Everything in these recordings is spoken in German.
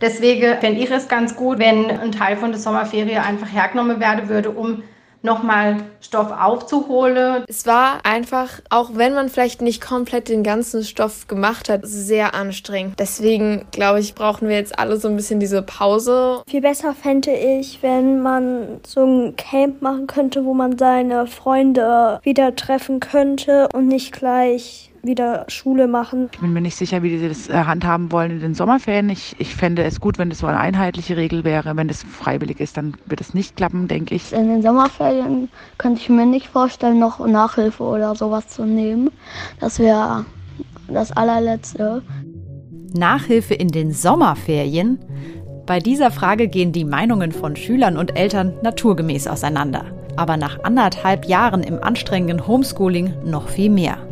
Deswegen fände ich es ganz gut, wenn ein Teil von der Sommerferie einfach hergenommen werden würde, um nochmal Stoff aufzuholen. Es war einfach, auch wenn man vielleicht nicht komplett den ganzen Stoff gemacht hat, sehr anstrengend. Deswegen glaube ich, brauchen wir jetzt alle so ein bisschen diese Pause. Viel besser fände ich, wenn man so ein Camp machen könnte, wo man seine Freunde wieder treffen könnte und nicht gleich wieder Schule machen. Ich bin mir nicht sicher, wie sie das äh, handhaben wollen in den Sommerferien. Ich, ich fände es gut, wenn das so eine einheitliche Regel wäre. Wenn das freiwillig ist, dann wird es nicht klappen, denke ich. In den Sommerferien könnte ich mir nicht vorstellen, noch Nachhilfe oder sowas zu nehmen. Das wäre das allerletzte. Nachhilfe in den Sommerferien? Bei dieser Frage gehen die Meinungen von Schülern und Eltern naturgemäß auseinander. Aber nach anderthalb Jahren im anstrengenden Homeschooling noch viel mehr.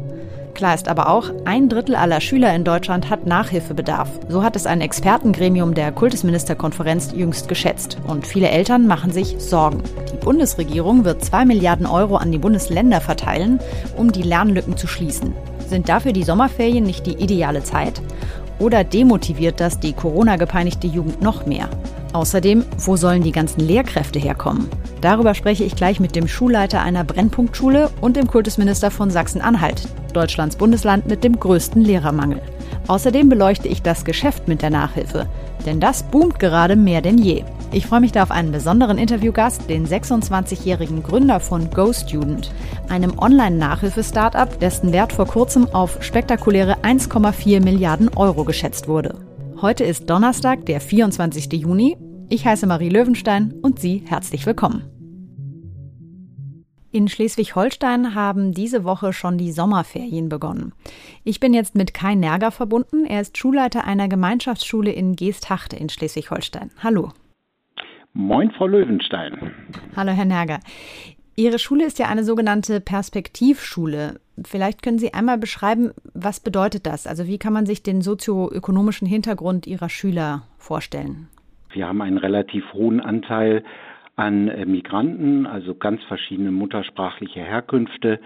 Klar ist aber auch, ein Drittel aller Schüler in Deutschland hat Nachhilfebedarf. So hat es ein Expertengremium der Kultusministerkonferenz jüngst geschätzt. Und viele Eltern machen sich Sorgen. Die Bundesregierung wird 2 Milliarden Euro an die Bundesländer verteilen, um die Lernlücken zu schließen. Sind dafür die Sommerferien nicht die ideale Zeit? Oder demotiviert das die Corona-gepeinigte Jugend noch mehr? Außerdem, wo sollen die ganzen Lehrkräfte herkommen? Darüber spreche ich gleich mit dem Schulleiter einer Brennpunktschule und dem Kultusminister von Sachsen-Anhalt, Deutschlands Bundesland mit dem größten Lehrermangel. Außerdem beleuchte ich das Geschäft mit der Nachhilfe, denn das boomt gerade mehr denn je. Ich freue mich da auf einen besonderen Interviewgast, den 26-jährigen Gründer von GoStudent, einem Online-Nachhilfe-Startup, dessen Wert vor kurzem auf spektakuläre 1,4 Milliarden Euro geschätzt wurde. Heute ist Donnerstag, der 24. Juni. Ich heiße Marie Löwenstein und Sie herzlich willkommen. In Schleswig-Holstein haben diese Woche schon die Sommerferien begonnen. Ich bin jetzt mit Kai Nerger verbunden. Er ist Schulleiter einer Gemeinschaftsschule in Geesthachte in Schleswig-Holstein. Hallo. Moin, Frau Löwenstein. Hallo, Herr Nerger. Ihre Schule ist ja eine sogenannte Perspektivschule. Vielleicht können Sie einmal beschreiben, was bedeutet das? Also wie kann man sich den sozioökonomischen Hintergrund Ihrer Schüler vorstellen? Wir haben einen relativ hohen Anteil an äh, Migranten, also ganz verschiedene muttersprachliche Herkünfte,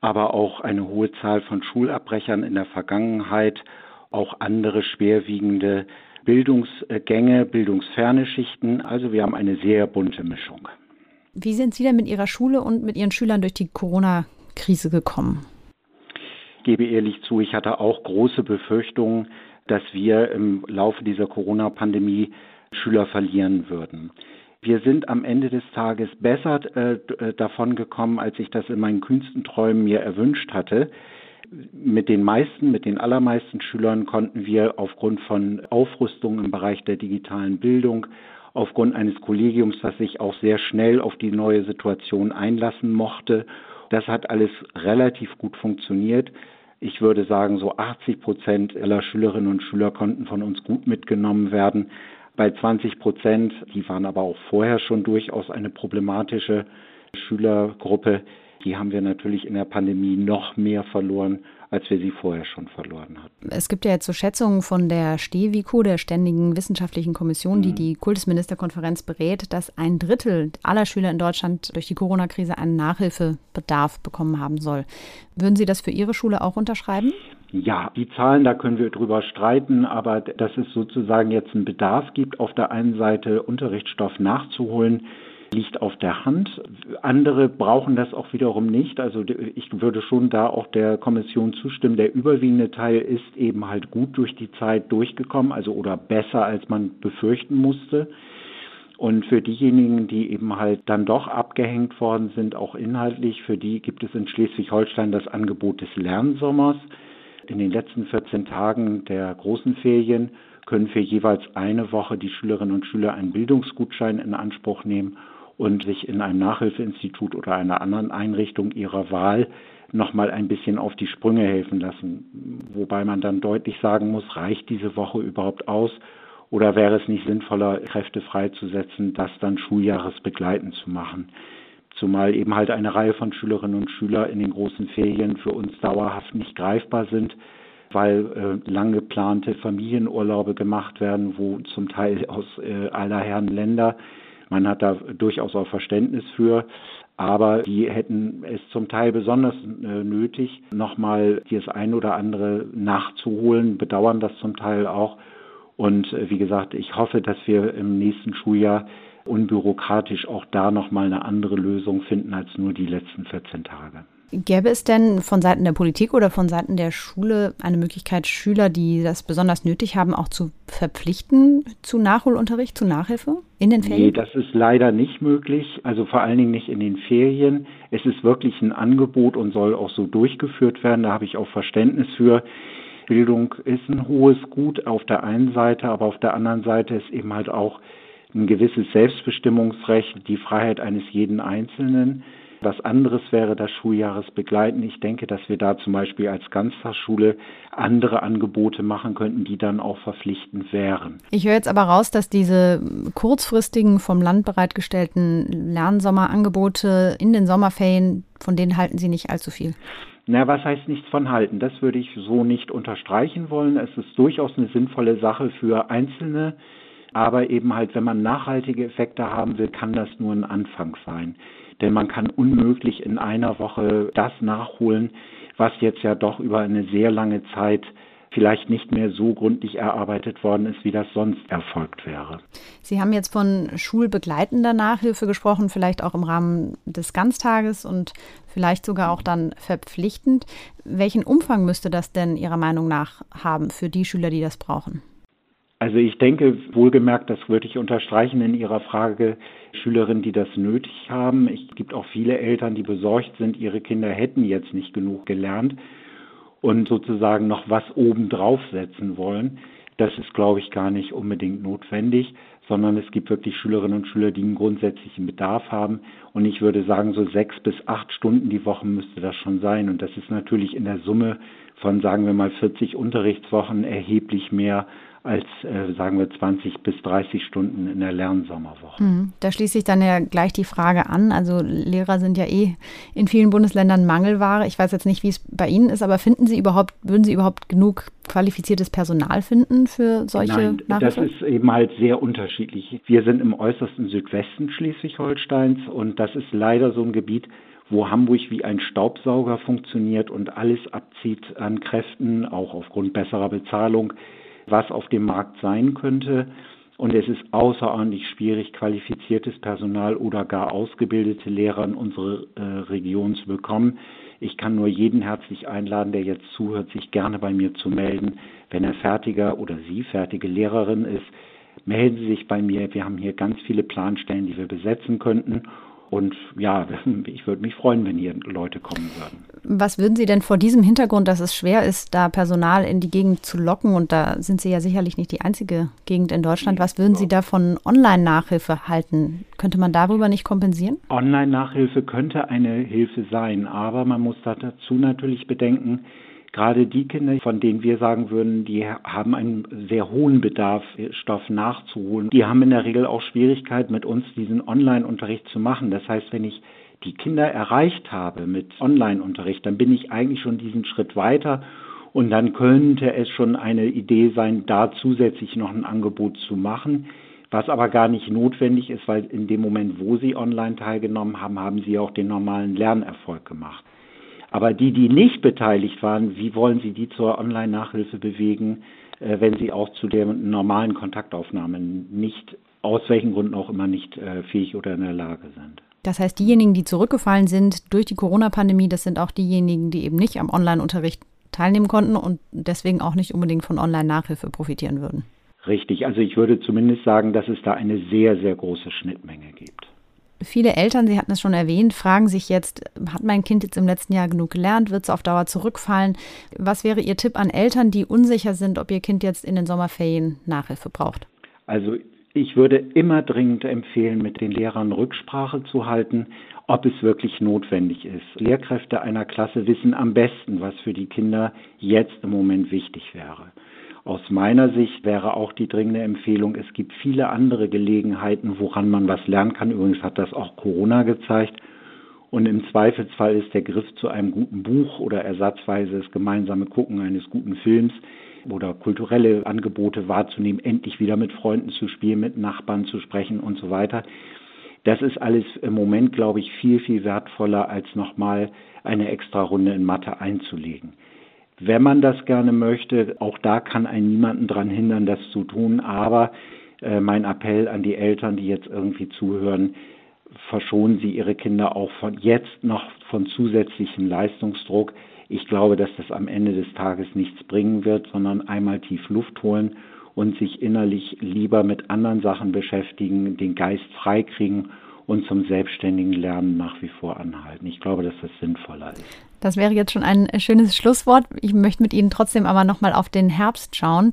aber auch eine hohe Zahl von Schulabbrechern in der Vergangenheit, auch andere schwerwiegende Bildungsgänge, bildungsferne Schichten. Also wir haben eine sehr bunte Mischung. Wie sind Sie denn mit Ihrer Schule und mit Ihren Schülern durch die Corona Krise gekommen? Ich gebe ehrlich zu, ich hatte auch große Befürchtungen, dass wir im Laufe dieser Corona-Pandemie Schüler verlieren würden. Wir sind am Ende des Tages besser äh, davon gekommen, als ich das in meinen kühnsten Träumen mir erwünscht hatte. Mit den meisten, mit den allermeisten Schülern konnten wir aufgrund von Aufrüstung im Bereich der digitalen Bildung, aufgrund eines Kollegiums, das sich auch sehr schnell auf die neue Situation einlassen mochte das hat alles relativ gut funktioniert. Ich würde sagen, so 80 Prozent aller Schülerinnen und Schüler konnten von uns gut mitgenommen werden. Bei 20 Prozent, die waren aber auch vorher schon durchaus eine problematische Schülergruppe, die haben wir natürlich in der Pandemie noch mehr verloren als wir sie vorher schon verloren hatten. Es gibt ja jetzt so Schätzungen von der STEWICO, der Ständigen Wissenschaftlichen Kommission, die mhm. die Kultusministerkonferenz berät, dass ein Drittel aller Schüler in Deutschland durch die Corona-Krise einen Nachhilfebedarf bekommen haben soll. Würden Sie das für Ihre Schule auch unterschreiben? Ja, die Zahlen, da können wir drüber streiten, aber dass es sozusagen jetzt einen Bedarf gibt, auf der einen Seite Unterrichtsstoff nachzuholen, liegt auf der Hand. Andere brauchen das auch wiederum nicht. Also ich würde schon da auch der Kommission zustimmen. Der überwiegende Teil ist eben halt gut durch die Zeit durchgekommen, also oder besser als man befürchten musste. Und für diejenigen, die eben halt dann doch abgehängt worden sind, auch inhaltlich, für die gibt es in Schleswig-Holstein das Angebot des Lernsommers. In den letzten 14 Tagen der großen Ferien können für jeweils eine Woche die Schülerinnen und Schüler einen Bildungsgutschein in Anspruch nehmen und sich in einem Nachhilfeinstitut oder einer anderen Einrichtung ihrer Wahl nochmal ein bisschen auf die Sprünge helfen lassen. Wobei man dann deutlich sagen muss, reicht diese Woche überhaupt aus? Oder wäre es nicht sinnvoller, Kräfte freizusetzen, das dann schuljahresbegleitend zu machen? Zumal eben halt eine Reihe von Schülerinnen und Schülern in den großen Ferien für uns dauerhaft nicht greifbar sind, weil äh, lang geplante Familienurlaube gemacht werden, wo zum Teil aus äh, aller Herren Länder man hat da durchaus auch Verständnis für. aber die hätten es zum Teil besonders äh, nötig, nochmal das ein oder andere nachzuholen, bedauern das zum Teil auch. Und äh, wie gesagt, ich hoffe, dass wir im nächsten Schuljahr unbürokratisch auch da nochmal eine andere Lösung finden als nur die letzten 14 Tage. Gäbe es denn von Seiten der Politik oder von Seiten der Schule eine Möglichkeit, Schüler, die das besonders nötig haben, auch zu verpflichten zu Nachholunterricht, zu Nachhilfe in den Ferien? Nee, das ist leider nicht möglich, also vor allen Dingen nicht in den Ferien. Es ist wirklich ein Angebot und soll auch so durchgeführt werden. Da habe ich auch Verständnis für. Bildung ist ein hohes Gut auf der einen Seite, aber auf der anderen Seite ist eben halt auch ein gewisses Selbstbestimmungsrecht, die Freiheit eines jeden Einzelnen. Was anderes wäre das Schuljahresbegleiten. Ich denke, dass wir da zum Beispiel als Ganztagsschule andere Angebote machen könnten, die dann auch verpflichtend wären. Ich höre jetzt aber raus, dass diese kurzfristigen vom Land bereitgestellten Lernsommerangebote in den Sommerferien, von denen halten Sie nicht allzu viel. Na, was heißt nichts von halten? Das würde ich so nicht unterstreichen wollen. Es ist durchaus eine sinnvolle Sache für Einzelne. Aber eben halt, wenn man nachhaltige Effekte haben will, kann das nur ein Anfang sein. Denn man kann unmöglich in einer Woche das nachholen, was jetzt ja doch über eine sehr lange Zeit vielleicht nicht mehr so gründlich erarbeitet worden ist, wie das sonst erfolgt wäre. Sie haben jetzt von schulbegleitender Nachhilfe gesprochen, vielleicht auch im Rahmen des Ganztages und vielleicht sogar auch dann verpflichtend. Welchen Umfang müsste das denn Ihrer Meinung nach haben für die Schüler, die das brauchen? Also ich denke, wohlgemerkt, das würde ich unterstreichen in Ihrer Frage, Schülerinnen, die das nötig haben. Es gibt auch viele Eltern, die besorgt sind, ihre Kinder hätten jetzt nicht genug gelernt und sozusagen noch was obendrauf setzen wollen. Das ist, glaube ich, gar nicht unbedingt notwendig, sondern es gibt wirklich Schülerinnen und Schüler, die einen grundsätzlichen Bedarf haben. Und ich würde sagen, so sechs bis acht Stunden die Woche müsste das schon sein. Und das ist natürlich in der Summe von, sagen wir mal, 40 Unterrichtswochen erheblich mehr als, äh, sagen wir, 20 bis 30 Stunden in der Lernsommerwoche. Mhm. Da schließt sich dann ja gleich die Frage an. Also Lehrer sind ja eh in vielen Bundesländern Mangelware. Ich weiß jetzt nicht, wie es bei Ihnen ist, aber finden Sie überhaupt, würden Sie überhaupt genug qualifiziertes Personal finden für solche Nein, Nachhilfe? das ist eben halt sehr unterschiedlich. Wir sind im äußersten Südwesten Schleswig-Holsteins und das ist leider so ein Gebiet, wo Hamburg wie ein Staubsauger funktioniert und alles abzieht an Kräften, auch aufgrund besserer Bezahlung was auf dem Markt sein könnte. Und es ist außerordentlich schwierig, qualifiziertes Personal oder gar ausgebildete Lehrer in unsere äh, Region zu bekommen. Ich kann nur jeden herzlich einladen, der jetzt zuhört, sich gerne bei mir zu melden. Wenn er fertiger oder sie fertige Lehrerin ist, melden Sie sich bei mir. Wir haben hier ganz viele Planstellen, die wir besetzen könnten. Und ja, ich würde mich freuen, wenn hier Leute kommen würden. Was würden Sie denn vor diesem Hintergrund, dass es schwer ist, da Personal in die Gegend zu locken, und da sind Sie ja sicherlich nicht die einzige Gegend in Deutschland, was würden Sie da von Online-Nachhilfe halten? Könnte man darüber nicht kompensieren? Online-Nachhilfe könnte eine Hilfe sein, aber man muss dazu natürlich bedenken, gerade die Kinder, von denen wir sagen würden, die haben einen sehr hohen Bedarf, Stoff nachzuholen, die haben in der Regel auch Schwierigkeit, mit uns diesen Online-Unterricht zu machen. Das heißt, wenn ich die Kinder erreicht habe mit Online-Unterricht, dann bin ich eigentlich schon diesen Schritt weiter und dann könnte es schon eine Idee sein, da zusätzlich noch ein Angebot zu machen, was aber gar nicht notwendig ist, weil in dem Moment, wo sie online teilgenommen haben, haben sie auch den normalen Lernerfolg gemacht. Aber die, die nicht beteiligt waren, wie wollen Sie die zur Online-Nachhilfe bewegen, äh, wenn sie auch zu der normalen Kontaktaufnahme nicht, aus welchen Gründen auch immer nicht äh, fähig oder in der Lage sind? Das heißt, diejenigen, die zurückgefallen sind durch die Corona-Pandemie, das sind auch diejenigen, die eben nicht am Online-Unterricht teilnehmen konnten und deswegen auch nicht unbedingt von Online-Nachhilfe profitieren würden. Richtig, also ich würde zumindest sagen, dass es da eine sehr, sehr große Schnittmenge gibt. Viele Eltern, Sie hatten es schon erwähnt, fragen sich jetzt, hat mein Kind jetzt im letzten Jahr genug gelernt, wird es auf Dauer zurückfallen? Was wäre Ihr Tipp an Eltern, die unsicher sind, ob ihr Kind jetzt in den Sommerferien Nachhilfe braucht? Also ich würde immer dringend empfehlen, mit den Lehrern Rücksprache zu halten, ob es wirklich notwendig ist. Lehrkräfte einer Klasse wissen am besten, was für die Kinder jetzt im Moment wichtig wäre. Aus meiner Sicht wäre auch die dringende Empfehlung, es gibt viele andere Gelegenheiten, woran man was lernen kann. Übrigens hat das auch Corona gezeigt. Und im Zweifelsfall ist der Griff zu einem guten Buch oder ersatzweise das gemeinsame Gucken eines guten Films oder kulturelle Angebote wahrzunehmen, endlich wieder mit Freunden zu spielen, mit Nachbarn zu sprechen und so weiter, Das ist alles im Moment, glaube ich, viel, viel wertvoller, als nochmal eine extra Runde in Mathe einzulegen. Wenn man das gerne möchte, auch da kann einen niemanden daran hindern, das zu tun. Aber äh, mein Appell an die Eltern, die jetzt irgendwie zuhören, verschonen Sie Ihre Kinder auch von jetzt noch von zusätzlichem Leistungsdruck. Ich glaube, dass das am Ende des Tages nichts bringen wird, sondern einmal tief Luft holen und sich innerlich lieber mit anderen Sachen beschäftigen, den Geist freikriegen und zum selbstständigen Lernen nach wie vor anhalten. Ich glaube, dass das sinnvoller ist. Das wäre jetzt schon ein schönes Schlusswort. Ich möchte mit Ihnen trotzdem aber nochmal auf den Herbst schauen.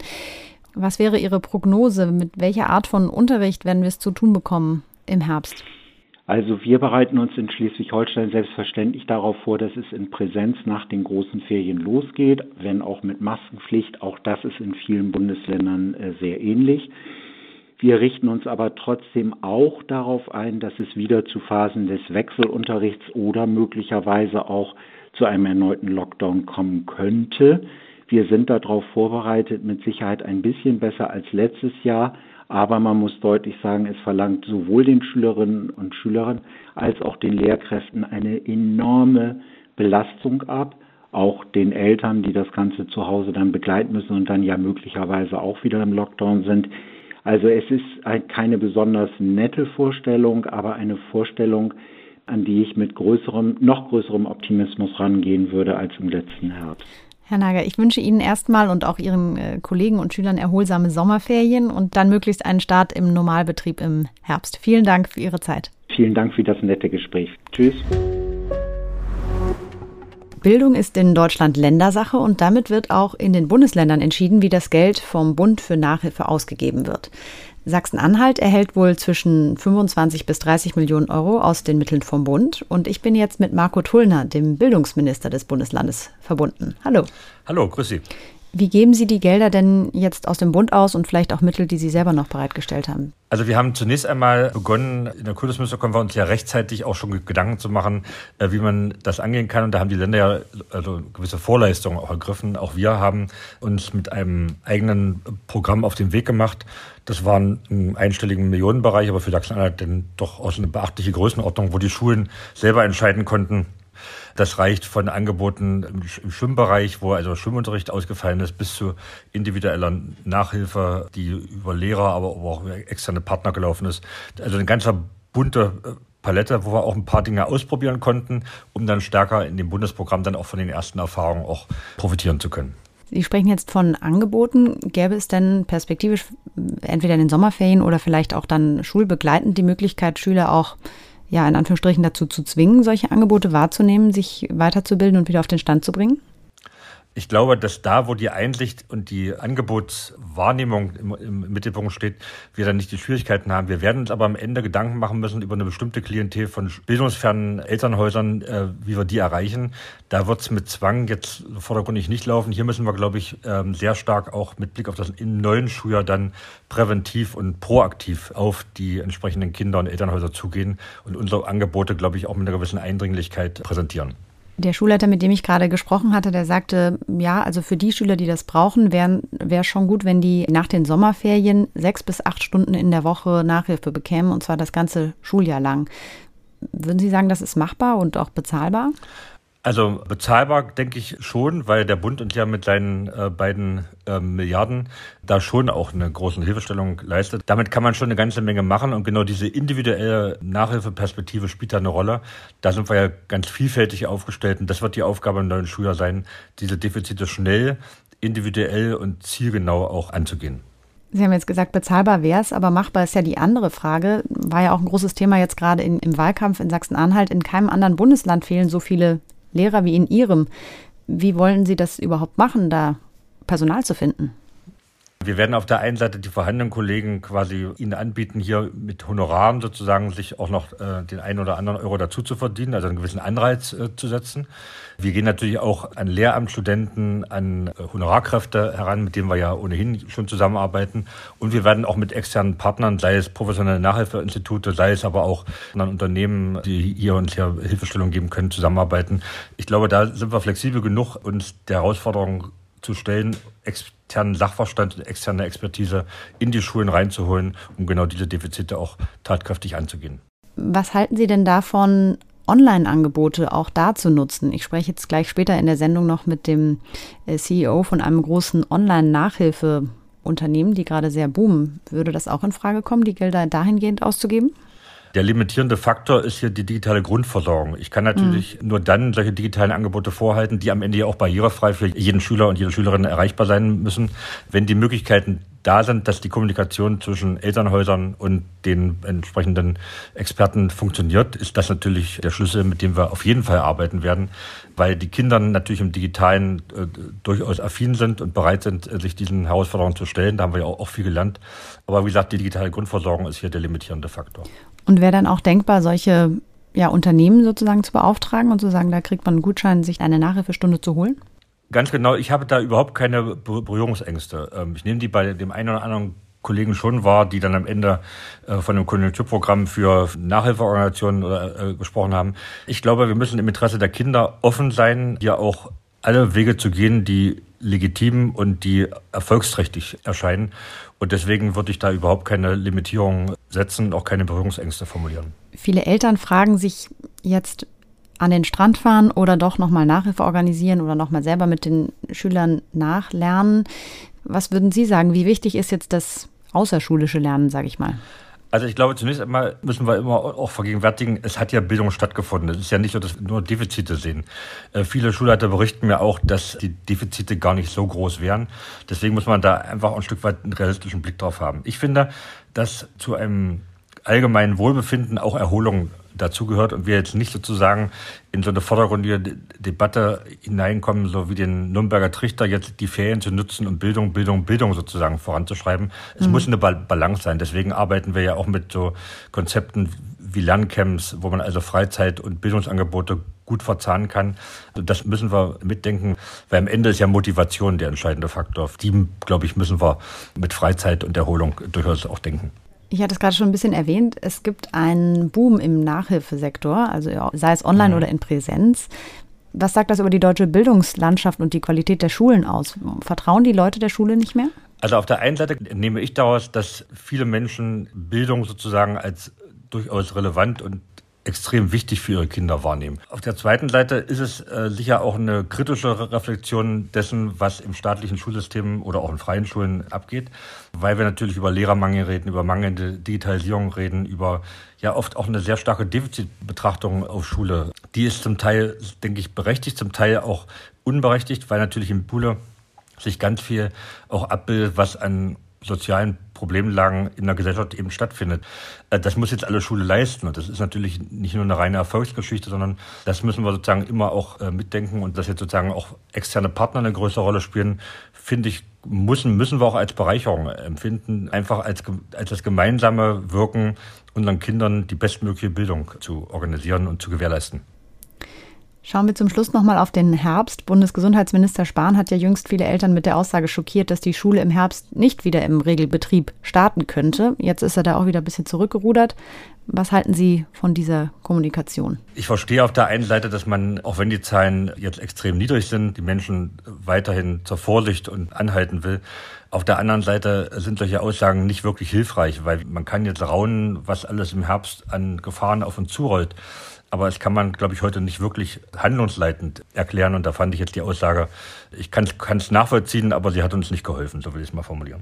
Was wäre Ihre Prognose? Mit welcher Art von Unterricht werden wir es zu tun bekommen im Herbst? Also wir bereiten uns in Schleswig-Holstein selbstverständlich darauf vor, dass es in Präsenz nach den großen Ferien losgeht, wenn auch mit Maskenpflicht. Auch das ist in vielen Bundesländern äh, sehr ähnlich. Wir richten uns aber trotzdem auch darauf ein, dass es wieder zu Phasen des Wechselunterrichts oder möglicherweise auch zu einem erneuten Lockdown kommen könnte. Wir sind darauf vorbereitet, mit Sicherheit ein bisschen besser als letztes Jahr. Aber man muss deutlich sagen, es verlangt sowohl den Schülerinnen und Schülern als auch den Lehrkräften eine enorme Belastung ab. Auch den Eltern, die das Ganze zu Hause dann begleiten müssen und dann ja möglicherweise auch wieder im Lockdown sind. Also es ist keine besonders nette Vorstellung, aber eine Vorstellung, an die ich mit größerem, noch größerem Optimismus rangehen würde als im letzten Herbst. Herr Nager, ich wünsche Ihnen erstmal und auch Ihren äh, Kollegen und Schülern erholsame Sommerferien und dann möglichst einen Start im Normalbetrieb im Herbst. Vielen Dank für Ihre Zeit. Vielen Dank für das nette Gespräch. Tschüss. Bildung ist in Deutschland Ländersache und damit wird auch in den Bundesländern entschieden, wie das Geld vom Bund für Nachhilfe ausgegeben wird. Sachsen-Anhalt erhält wohl zwischen 25 bis 30 Millionen Euro aus den Mitteln vom Bund. Und ich bin jetzt mit Marco Tullner, dem Bildungsminister des Bundeslandes, verbunden. Hallo. Hallo, grüß Sie. Wie geben Sie die Gelder denn jetzt aus dem Bund aus und vielleicht auch Mittel, die Sie selber noch bereitgestellt haben? Also wir haben zunächst einmal begonnen, in der Kultusministerkonferenz ja rechtzeitig auch schon Gedanken zu machen, äh, wie man das angehen kann. Und da haben die Länder ja also gewisse Vorleistungen auch ergriffen. Auch wir haben uns mit einem eigenen Programm auf den Weg gemacht. Das war ein einstelligen Millionenbereich, aber für Sachsen-Anhalt dann doch aus eine beachtliche Größenordnung, wo die Schulen selber entscheiden konnten, das reicht von Angeboten im Schwimmbereich, wo also Schwimmunterricht ausgefallen ist, bis zu individueller Nachhilfe, die über Lehrer, aber auch externe Partner gelaufen ist. Also ein ganzer bunter äh, Palette, wo wir auch ein paar Dinge ausprobieren konnten, um dann stärker in dem Bundesprogramm dann auch von den ersten Erfahrungen auch profitieren zu können. Sie sprechen jetzt von Angeboten. Gäbe es denn perspektivisch entweder in den Sommerferien oder vielleicht auch dann schulbegleitend die Möglichkeit, Schüler auch ja, in Anführungsstrichen dazu zu zwingen, solche Angebote wahrzunehmen, sich weiterzubilden und wieder auf den Stand zu bringen? Ich glaube, dass da, wo die Einsicht und die Angebotswahrnehmung im, im, Mittelpunkt steht, wir dann nicht die Schwierigkeiten haben. Wir werden uns aber am Ende Gedanken machen müssen über eine bestimmte Klientel von bildungsfernen Elternhäusern, äh, wie wir die erreichen. Da wird es mit Zwang jetzt vordergründig nicht laufen. Hier müssen wir, glaube ich, ähm, sehr stark auch mit Blick auf das im neuen Schuljahr dann präventiv und proaktiv auf die entsprechenden Kinder und Elternhäuser zugehen und unsere Angebote, glaube ich, auch mit einer gewissen Eindringlichkeit präsentieren. Der Schulleiter, mit dem ich gerade gesprochen hatte, der sagte, ja, also für die Schüler, die das brauchen, wäre wär schon gut, wenn die nach den Sommerferien sechs bis acht Stunden in der Woche Nachhilfe bekämen, und zwar das ganze Schuljahr lang. Würden Sie sagen, das ist machbar und auch bezahlbar? Also bezahlbar denke ich schon, weil der Bund uns ja mit seinen äh, beiden äh, Milliarden da schon auch eine große Hilfestellung leistet. Damit kann man schon eine ganze Menge machen und genau diese individuelle Nachhilfeperspektive spielt da eine Rolle. Da sind wir ja ganz vielfältig aufgestellt und das wird die Aufgabe im neuen Schuljahr sein, diese Defizite schnell, individuell und zielgenau auch anzugehen. Sie haben jetzt gesagt, bezahlbar wäre es, aber machbar ist ja die andere Frage. War ja auch ein großes Thema jetzt gerade in, im Wahlkampf in Sachsen-Anhalt. In keinem anderen Bundesland fehlen so viele Lehrer wie in Ihrem. Wie wollen Sie das überhaupt machen, da Personal zu finden? Wir werden auf der einen Seite die vorhandenen Kollegen quasi ihnen anbieten, hier mit Honoraren sozusagen sich auch noch äh, den einen oder anderen Euro dazu zu verdienen, also einen gewissen Anreiz äh, zu setzen. Wir gehen natürlich auch an Lehramtsstudenten, an äh, Honorarkräfte heran, mit denen wir ja ohnehin schon zusammenarbeiten. Und wir werden auch mit externen Partnern, sei es professionelle Nachhilfeinstitute, sei es aber auch anderen Unternehmen, die hier uns ja Hilfestellung geben können, zusammenarbeiten. Ich glaube, da sind wir flexibel genug, uns der Herausforderung zu stellen, externen Sachverstand und externe Expertise in die Schulen reinzuholen, um genau diese Defizite auch tatkräftig anzugehen. Was halten Sie denn davon, Online-Angebote auch da zu nutzen? Ich spreche jetzt gleich später in der Sendung noch mit dem äh, CEO von einem großen Online-Nachhilfeunternehmen, die gerade sehr boomen. Würde das auch in Frage kommen, die Gelder dahingehend auszugeben? Der limitierende Faktor ist hier die digitale Grundversorgung. Ich kann natürlich mhm. nur dann solche digitalen Angebote vorhalten, die am Ende ja auch barrierefrei für jeden Schüler und jede Schülerin erreichbar sein müssen, wenn die Möglichkeiten da sind, dass die Kommunikation zwischen Elternhäusern und den entsprechenden Experten funktioniert, ist das natürlich der Schlüssel, mit dem wir auf jeden Fall arbeiten werden, weil die Kinder natürlich im Digitalen äh, durchaus affin sind und bereit sind, äh, sich diesen Herausforderungen zu stellen. Da haben wir ja auch, auch viel gelernt. Aber wie gesagt, die digitale Grundversorgung ist hier der limitierende Faktor. Und wäre dann auch denkbar, solche ja, Unternehmen sozusagen zu beauftragen und zu sagen, da kriegt man einen Gutschein, sich eine Nachhilfestunde zu holen? Ganz genau, ich habe da überhaupt keine Berührungsängste. Ähm, ich nehme die bei dem einen oder anderen Kollegen schon wahr, die dann am Ende äh, von einem Konjunkturprogramm für Nachhilfeorganisationen äh, gesprochen haben. Ich glaube, wir müssen im Interesse der Kinder offen sein, hier auch alle Wege zu gehen, die legitim und die erfolgsträchtig erscheinen. Und deswegen würde ich da überhaupt keine Limitierung setzen, auch keine Berührungsängste formulieren. Viele Eltern fragen sich jetzt an den Strand fahren oder doch nochmal Nachhilfe organisieren oder nochmal selber mit den Schülern nachlernen. Was würden Sie sagen? Wie wichtig ist jetzt das außerschulische Lernen, sage ich mal? Also ich glaube, zunächst einmal müssen wir immer auch vergegenwärtigen, es hat ja Bildung stattgefunden. Es ist ja nicht so, dass wir nur Defizite sehen. Äh, viele Schulleiter berichten mir auch, dass die Defizite gar nicht so groß wären. Deswegen muss man da einfach ein Stück weit einen realistischen Blick drauf haben. Ich finde, dass zu einem allgemeinen Wohlbefinden auch Erholung dazugehört und wir jetzt nicht sozusagen in so eine vordergründige Debatte hineinkommen, so wie den Nürnberger Trichter, jetzt die Ferien zu nutzen und Bildung, Bildung, Bildung sozusagen voranzuschreiben. Es mhm. muss eine Balance sein. Deswegen arbeiten wir ja auch mit so Konzepten wie Lerncamps, wo man also Freizeit und Bildungsangebote gut verzahnen kann. Das müssen wir mitdenken, weil am Ende ist ja Motivation der entscheidende Faktor. Die, glaube ich, müssen wir mit Freizeit und Erholung durchaus auch denken. Ich hatte es gerade schon ein bisschen erwähnt, es gibt einen Boom im Nachhilfesektor, also sei es online mhm. oder in Präsenz. Was sagt das über die deutsche Bildungslandschaft und die Qualität der Schulen aus? Vertrauen die Leute der Schule nicht mehr? Also auf der einen Seite nehme ich daraus, dass viele Menschen Bildung sozusagen als durchaus relevant und extrem wichtig für ihre Kinder wahrnehmen. Auf der zweiten Seite ist es äh, sicher auch eine kritische Reflexion dessen, was im staatlichen Schulsystem oder auch in freien Schulen abgeht, weil wir natürlich über Lehrermangel reden, über mangelnde Digitalisierung reden, über ja oft auch eine sehr starke Defizitbetrachtung auf Schule. Die ist zum Teil, denke ich, berechtigt, zum Teil auch unberechtigt, weil natürlich im Schule sich ganz viel auch abbildet, was an sozialen Problemlagen in der Gesellschaft eben stattfindet. Äh, das muss jetzt alle Schule leisten. Und das ist natürlich nicht nur eine reine Erfolgsgeschichte, sondern das müssen wir sozusagen immer auch äh, mitdenken. Und dass jetzt sozusagen auch externe Partner eine größere Rolle spielen, finde ich, müssen, müssen wir auch als Bereicherung empfinden. Einfach als, als das gemeinsame Wirken, unseren Kindern die bestmögliche Bildung zu organisieren und zu gewährleisten. Schauen wir zum Schluss nochmal auf den Herbst. Bundesgesundheitsminister Spahn hat ja jüngst viele Eltern mit der Aussage schockiert, dass die Schule im Herbst nicht wieder im Regelbetrieb starten könnte. Jetzt ist er da auch wieder ein bisschen zurückgerudert. Was halten Sie von dieser Kommunikation? Ich verstehe auf der einen Seite, dass man, auch wenn die Zahlen jetzt extrem niedrig sind, die Menschen weiterhin zur Vorsicht und anhalten will. Auf der anderen Seite sind solche Aussagen nicht wirklich hilfreich, weil man kann jetzt raunen, was alles im Herbst an Gefahren auf uns zurollt. Aber es kann man, glaube ich, heute nicht wirklich handlungsleitend erklären. Und da fand ich jetzt die Aussage, ich kann es nachvollziehen, aber sie hat uns nicht geholfen, so will ich es mal formulieren.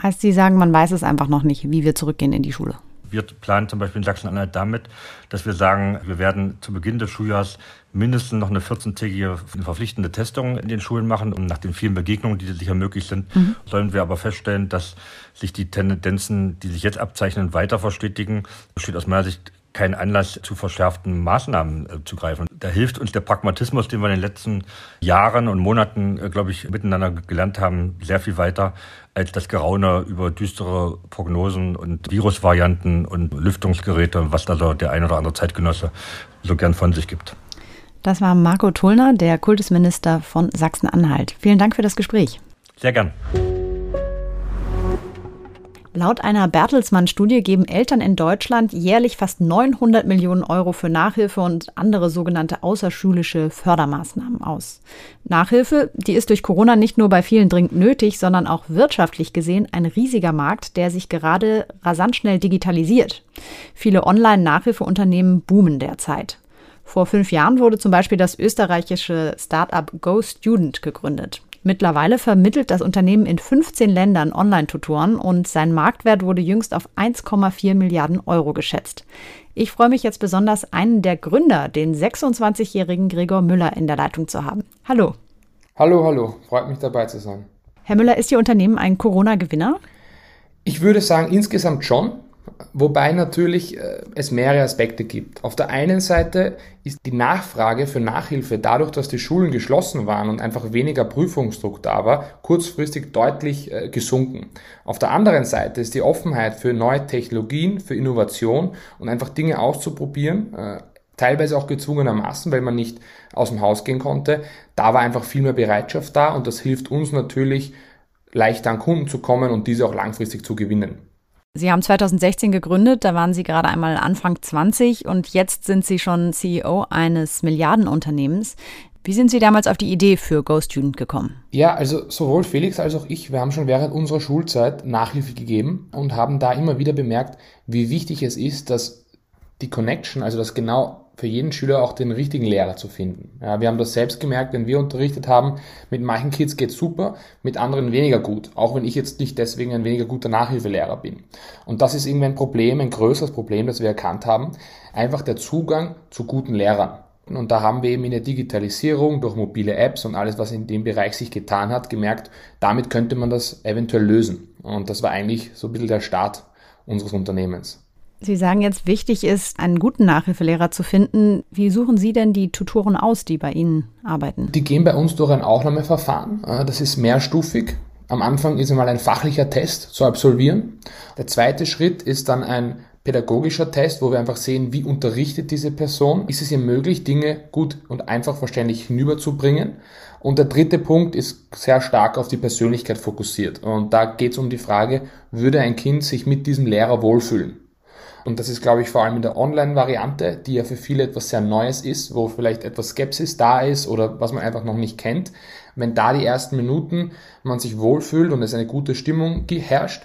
Heißt, Sie sagen, man weiß es einfach noch nicht, wie wir zurückgehen in die Schule? Wir planen zum Beispiel in Sachsen-Anhalt damit, dass wir sagen, wir werden zu Beginn des Schuljahres mindestens noch eine 14-tägige verpflichtende Testung in den Schulen machen. Und nach den vielen Begegnungen, die sicher möglich sind, mhm. sollen wir aber feststellen, dass sich die Tendenzen, die sich jetzt abzeichnen, weiter verstetigen. Das steht aus meiner Sicht kein Anlass zu verschärften Maßnahmen äh, zu greifen. Da hilft uns der Pragmatismus, den wir in den letzten Jahren und Monaten, äh, glaube ich, miteinander gelernt haben, sehr viel weiter als das Geraune über düstere Prognosen und Virusvarianten und Lüftungsgeräte, was da so der ein oder andere Zeitgenosse so gern von sich gibt. Das war Marco Tullner, der Kultusminister von Sachsen-Anhalt. Vielen Dank für das Gespräch. Sehr gern. Laut einer Bertelsmann-Studie geben Eltern in Deutschland jährlich fast 900 Millionen Euro für Nachhilfe und andere sogenannte außerschulische Fördermaßnahmen aus. Nachhilfe, die ist durch Corona nicht nur bei vielen dringend nötig, sondern auch wirtschaftlich gesehen ein riesiger Markt, der sich gerade rasant schnell digitalisiert. Viele Online-Nachhilfeunternehmen boomen derzeit. Vor fünf Jahren wurde zum Beispiel das österreichische Startup Go Student gegründet. Mittlerweile vermittelt das Unternehmen in 15 Ländern Online-Tutoren und sein Marktwert wurde jüngst auf 1,4 Milliarden Euro geschätzt. Ich freue mich jetzt besonders, einen der Gründer, den 26-jährigen Gregor Müller, in der Leitung zu haben. Hallo. Hallo, hallo. Freut mich dabei zu sein. Herr Müller, ist Ihr Unternehmen ein Corona-Gewinner? Ich würde sagen, insgesamt schon. Wobei natürlich äh, es mehrere Aspekte gibt. Auf der einen Seite ist die Nachfrage für Nachhilfe dadurch, dass die Schulen geschlossen waren und einfach weniger Prüfungsdruck da war, kurzfristig deutlich äh, gesunken. Auf der anderen Seite ist die Offenheit für neue Technologien, für Innovation und einfach Dinge auszuprobieren, äh, teilweise auch gezwungenermaßen, weil man nicht aus dem Haus gehen konnte. Da war einfach viel mehr Bereitschaft da und das hilft uns natürlich leichter an Kunden zu kommen und diese auch langfristig zu gewinnen. Sie haben 2016 gegründet, da waren Sie gerade einmal Anfang 20 und jetzt sind Sie schon CEO eines Milliardenunternehmens. Wie sind Sie damals auf die Idee für GoStudent gekommen? Ja, also sowohl Felix als auch ich, wir haben schon während unserer Schulzeit Nachhilfe gegeben und haben da immer wieder bemerkt, wie wichtig es ist, dass die Connection, also das genau für jeden Schüler auch den richtigen Lehrer zu finden. Ja, wir haben das selbst gemerkt, wenn wir unterrichtet haben, mit manchen Kids geht's super, mit anderen weniger gut, auch wenn ich jetzt nicht deswegen ein weniger guter Nachhilfelehrer bin. Und das ist irgendwie ein Problem, ein größeres Problem, das wir erkannt haben, einfach der Zugang zu guten Lehrern. Und da haben wir eben in der Digitalisierung durch mobile Apps und alles, was in dem Bereich sich getan hat, gemerkt, damit könnte man das eventuell lösen. Und das war eigentlich so ein bisschen der Start unseres Unternehmens. Sie sagen jetzt, wichtig ist, einen guten Nachhilfelehrer zu finden. Wie suchen Sie denn die Tutoren aus, die bei Ihnen arbeiten? Die gehen bei uns durch ein Aufnahmeverfahren. Äh, das ist mehrstufig. Am Anfang ist einmal ein fachlicher Test zu absolvieren. Der zweite Schritt ist dann ein pädagogischer Test, wo wir einfach sehen, wie unterrichtet diese Person. Ist es ihr möglich, Dinge gut und einfach verständlich hinüberzubringen? Und der dritte Punkt ist sehr stark auf die Persönlichkeit fokussiert. Und da geht es um die Frage, würde ein Kind sich mit diesem Lehrer wohlfühlen? Und das ist, glaube ich, vor allem in der Online-Variante, die ja für viele etwas sehr Neues ist, wo vielleicht etwas Skepsis da ist oder was man einfach noch nicht kennt. Wenn da die ersten Minuten man sich wohlfühlt und es eine gute Stimmung herrscht,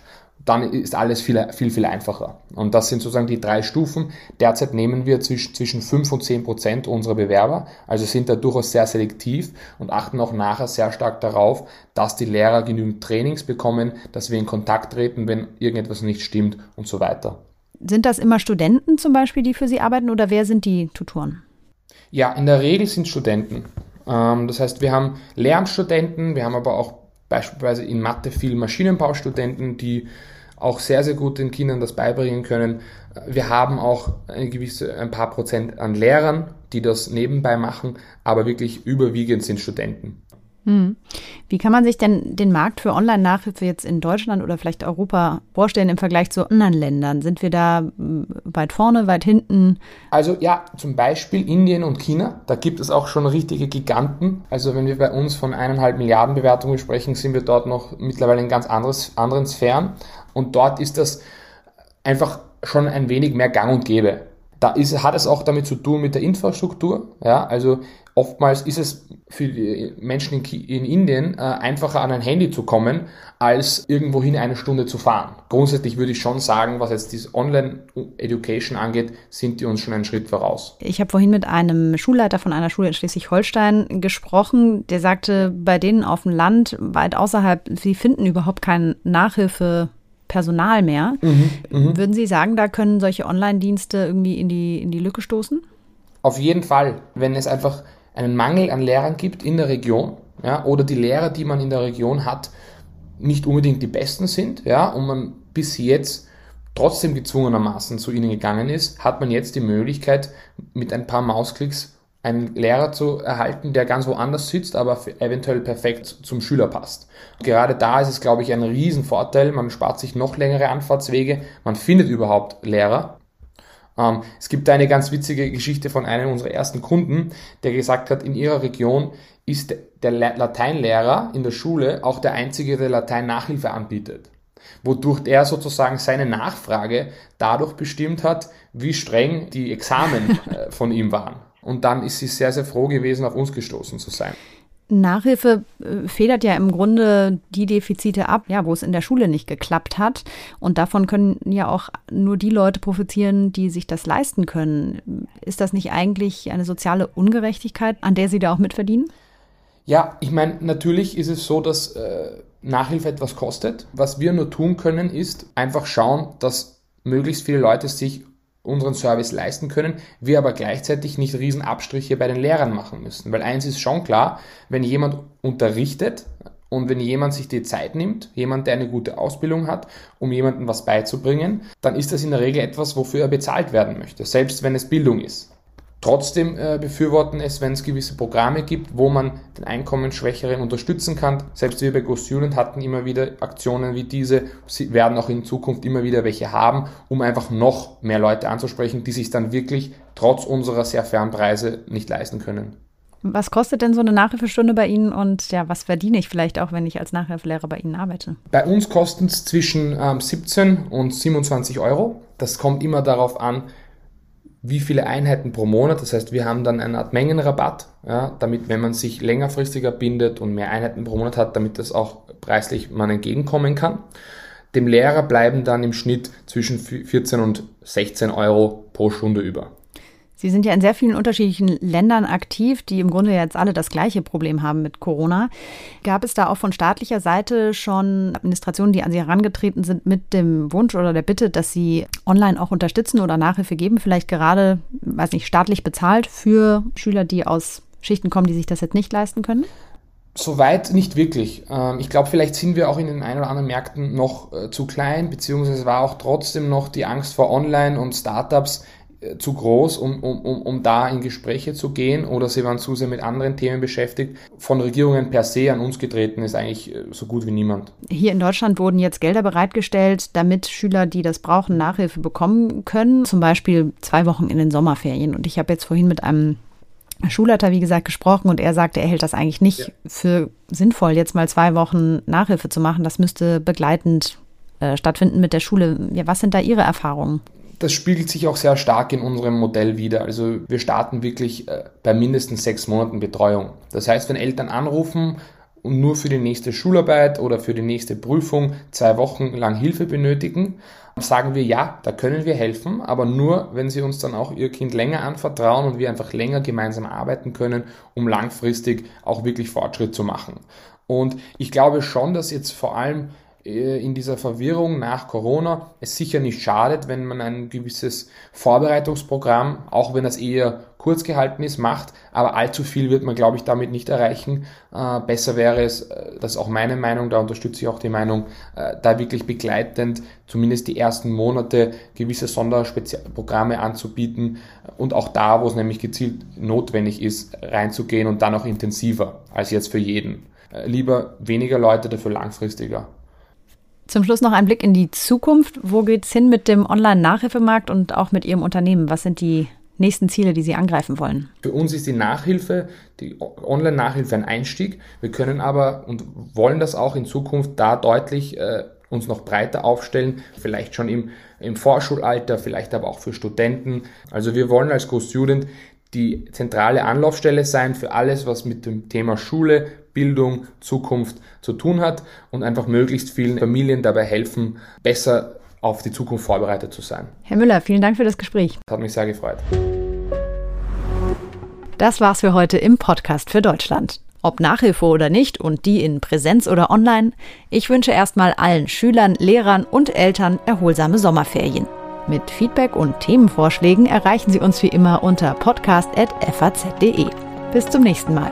dann ist alles viel, viel, viel einfacher. Und das sind sozusagen die drei Stufen. Derzeit nehmen wir zwischen, zwischen 5 und 10 Prozent unserer Bewerber, also sind da durchaus sehr selektiv und achten auch nachher sehr stark darauf, dass die Lehrer genügend Trainings bekommen, dass wir in Kontakt treten, wenn irgendetwas nicht stimmt und so weiter. Sind das immer Studenten zum Beispiel, die für Sie arbeiten oder wer sind die Tutoren? Ja, in der Regel sind Studenten. Ähm, das heißt, wir haben Lehramtsstudenten, wir haben aber auch beispielsweise in Mathe viel Maschinenbaustudenten, die auch sehr, sehr gut den Kindern das beibringen können. Wir haben auch eine gewisse, ein paar Prozent an Lehrern, die das nebenbei machen, aber wirklich überwiegend sind Studenten. Hm. Wie kann man sich denn den Markt für Online-Nachhilfe jetzt in Deutschland oder vielleicht Europa vorstellen im Vergleich zu anderen Ländern? Sind wir da hm, weit vorne, weit hinten? Also ja, zum Beispiel Indien und China, da gibt es auch schon richtige Giganten. Also wenn wir bei uns von eineinhalb Milliarden Bewertungen sprechen, sind wir dort noch mittlerweile in ganz anderes, anderen Sphären. Und dort ist das einfach schon ein wenig mehr gang und gäbe. Da ist, hat es auch damit zu tun mit der Infrastruktur. Ja, also oftmals ist es für die Menschen in, in Indien äh, einfacher an ein Handy zu kommen, als irgendwohin eine Stunde zu fahren. Grundsätzlich würde ich schon sagen, was jetzt diese Online-Education angeht, sind die uns schon einen Schritt voraus. Ich habe vorhin mit einem Schulleiter von einer Schule in Schleswig-Holstein gesprochen, der sagte, bei denen auf dem Land, weit außerhalb, sie finden überhaupt keine Nachhilfe Personal mehr. Mhm, mh. Würden Sie sagen, da können solche Online-Dienste irgendwie in die, in die Lücke stoßen? Auf jeden Fall, wenn es einfach einen Mangel an Lehrern gibt in der Region, ja, oder die Lehrer, die man in der Region hat, nicht unbedingt die besten sind, ja, und man bis jetzt trotzdem gezwungenermaßen zu ihnen gegangen ist, hat man jetzt die Möglichkeit, mit ein paar Mausklicks einen Lehrer zu erhalten, der ganz woanders sitzt, aber eventuell perfekt zum Schüler passt. Gerade da ist es, glaube ich, ein Riesenvorteil. Man spart sich noch längere Anfahrtswege, man findet überhaupt Lehrer ähm, es gibt eine ganz witzige Geschichte von einem unserer ersten Kunden, der gesagt hat, in ihrer Region ist der Lateinlehrer in der Schule auch der einzige, der Latein-Nachhilfe anbietet. wodurch er sozusagen seine Nachfrage dadurch bestimmt hat, wie streng die Examen äh, von ihm waren. Und dann ist sie sehr, sehr froh gewesen, auf uns gestoßen zu sein. Nachhilfe äh, federt ja im Grunde die Defizite ab, ja, wo es in der Schule nicht geklappt hat. Und davon können ja auch nur die Leute profitieren, die sich das leisten können. Ist das nicht eigentlich eine soziale Ungerechtigkeit, an der Sie da auch mitverdienen? Ja, ich meine, natürlich ist es so, dass äh, Nachhilfe etwas kostet. Was wir nur tun können, ist einfach schauen, dass möglichst viele Leute sich unseren Service leisten können, wir aber gleichzeitig nicht Riesenabstriche bei den Lehrern machen müssen. Weil eins ist schon klar, wenn jemand unterrichtet und wenn jemand sich die Zeit nimmt, jemand, der eine gute Ausbildung hat, um jemandem was beizubringen, dann ist das in der Regel etwas, wofür er bezahlt werden möchte, selbst wenn es Bildung ist. Trotzdem äh, befürworten es, wenn es gewisse Programme gibt, wo man den Einkommensschwächeren unterstützen kann. Selbst wir bei Go Student hatten immer wieder Aktionen wie diese. Sie werden auch in Zukunft immer wieder welche haben, um einfach noch mehr Leute anzusprechen, die sich dann wirklich trotz unserer sehr fairen Preise nicht leisten können. Was kostet denn so eine Nachhilfestunde bei Ihnen und ja, was verdiene ich vielleicht auch, wenn ich als Nachhilfelehrer bei Ihnen arbeite? Bei uns kosten es zwischen ähm, 17 und 27 Euro. Das kommt immer darauf an, wie viele Einheiten pro Monat. Das heißt, wir haben dann eine Art Mengenrabatt, ja, damit, wenn man sich längerfristiger bindet und mehr Einheiten pro Monat hat, damit das auch preislich man entgegenkommen kann. Dem Lehrer bleiben dann im Schnitt zwischen 14 und 16 Euro pro Stunde über. Sie sind ja in sehr vielen unterschiedlichen Ländern aktiv, die im Grunde jetzt alle das gleiche Problem haben mit Corona. Gab es da auch von staatlicher Seite schon Administrationen, die an Sie herangetreten sind mit dem Wunsch oder der Bitte, dass Sie online auch unterstützen oder Nachhilfe geben, vielleicht gerade, weiß nicht, staatlich bezahlt für Schüler, die aus Schichten kommen, die sich das jetzt nicht leisten können? Soweit nicht wirklich. Ähm, ich glaube, vielleicht sind wir auch in den ein oder anderen Märkten noch äh, zu klein, beziehungsweise war auch trotzdem noch die Angst vor Online und Startups zu groß, um, um, um da in Gespräche zu gehen oder sie waren zu sehr mit anderen Themen beschäftigt. Von Regierungen per se an uns getreten ist eigentlich äh, so gut wie niemand. Hier in Deutschland wurden jetzt Gelder bereitgestellt, damit Schüler, die das brauchen, Nachhilfe bekommen können. Zum Beispiel zwei Wochen in den Sommerferien. Und ich habe jetzt vorhin mit einem Schulleiter, wie gesagt, gesprochen und er sagte, er hält das eigentlich nicht ja. für sinnvoll, jetzt mal zwei Wochen Nachhilfe zu machen. Das müsste begleitend äh, stattfinden mit der Schule. Ja, was sind da Ihre Erfahrungen? Das spiegelt sich auch sehr stark in unserem Modell wieder. Also wir starten wirklich äh, bei mindestens sechs Monaten Betreuung. Das heißt, wenn Eltern anrufen und nur für die nächste Schularbeit oder für die nächste Prüfung zwei Wochen lang Hilfe benötigen, sagen wir ja, da können wir helfen, aber nur, wenn sie uns dann auch ihr Kind länger anvertrauen und wir einfach länger gemeinsam arbeiten können, um langfristig auch wirklich Fortschritt zu machen. Und ich glaube schon, dass jetzt vor allem in dieser Verwirrung nach Corona es sicher nicht schadet, wenn man ein gewisses Vorbereitungsprogramm, auch wenn das eher kurz gehalten ist, macht, aber allzu viel wird man, glaube ich, damit nicht erreichen. Äh, besser wäre es, äh, das ist auch meine Meinung, da unterstütze ich auch die Meinung, da wirklich begleitend zumindest die ersten Monate gewisse Sonderprogramme anzubieten und auch da, wo es nämlich gezielt notwendig ist, reinzugehen und dann auch intensiver als jetzt für jeden. Lieber weniger Leute, dafür langfristiger. Zum Schluss noch ein Blick in die Zukunft. Wo geht es hin mit dem Online-Nachhilfemarkt und auch mit Ihrem Unternehmen? Was sind die nächsten Ziele, die Sie angreifen wollen? Für uns ist die Nachhilfe, die Online-Nachhilfe ein Einstieg. Wir können aber und wollen das auch in Zukunft da deutlich äh, uns noch breiter aufstellen, vielleicht schon im, im Vorschulalter, vielleicht aber auch für Studenten. Also wir wollen als Go-Student die zentrale Anlaufstelle sein für alles, was mit dem Thema Schule, Bildung, Zukunft zu tun hat und einfach möglichst vielen Familien dabei helfen, besser auf die Zukunft vorbereitet zu sein. Herr Müller, vielen Dank für das Gespräch. Hat mich sehr gefreut. Das war's für heute im Podcast für Deutschland. Ob Nachhilfe oder nicht und die in Präsenz oder online, ich wünsche erstmal allen Schülern, Lehrern und Eltern erholsame Sommerferien. Mit Feedback und Themenvorschlägen erreichen Sie uns wie immer unter podcast.faz.de. Bis zum nächsten Mal.